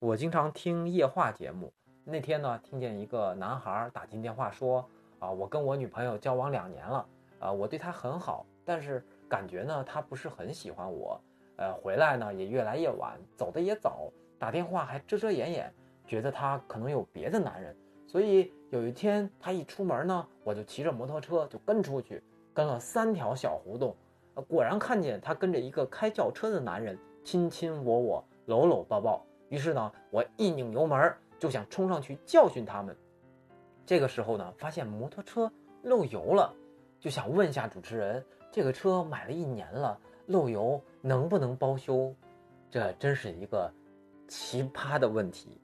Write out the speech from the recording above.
我经常听夜话节目，那天呢，听见一个男孩打进电话说：“啊，我跟我女朋友交往两年了，啊，我对她很好，但是感觉呢，她不是很喜欢我，呃，回来呢也越来越晚，走的也早，打电话还遮遮掩掩，觉得她可能有别的男人。所以有一天她一出门呢，我就骑着摩托车就跟出去，跟了三条小胡同，果然看见她跟着一个开轿车的男人亲亲我我，搂搂抱抱。”于是呢，我一拧油门就想冲上去教训他们。这个时候呢，发现摩托车漏油了，就想问下主持人：这个车买了一年了，漏油能不能包修？这真是一个奇葩的问题。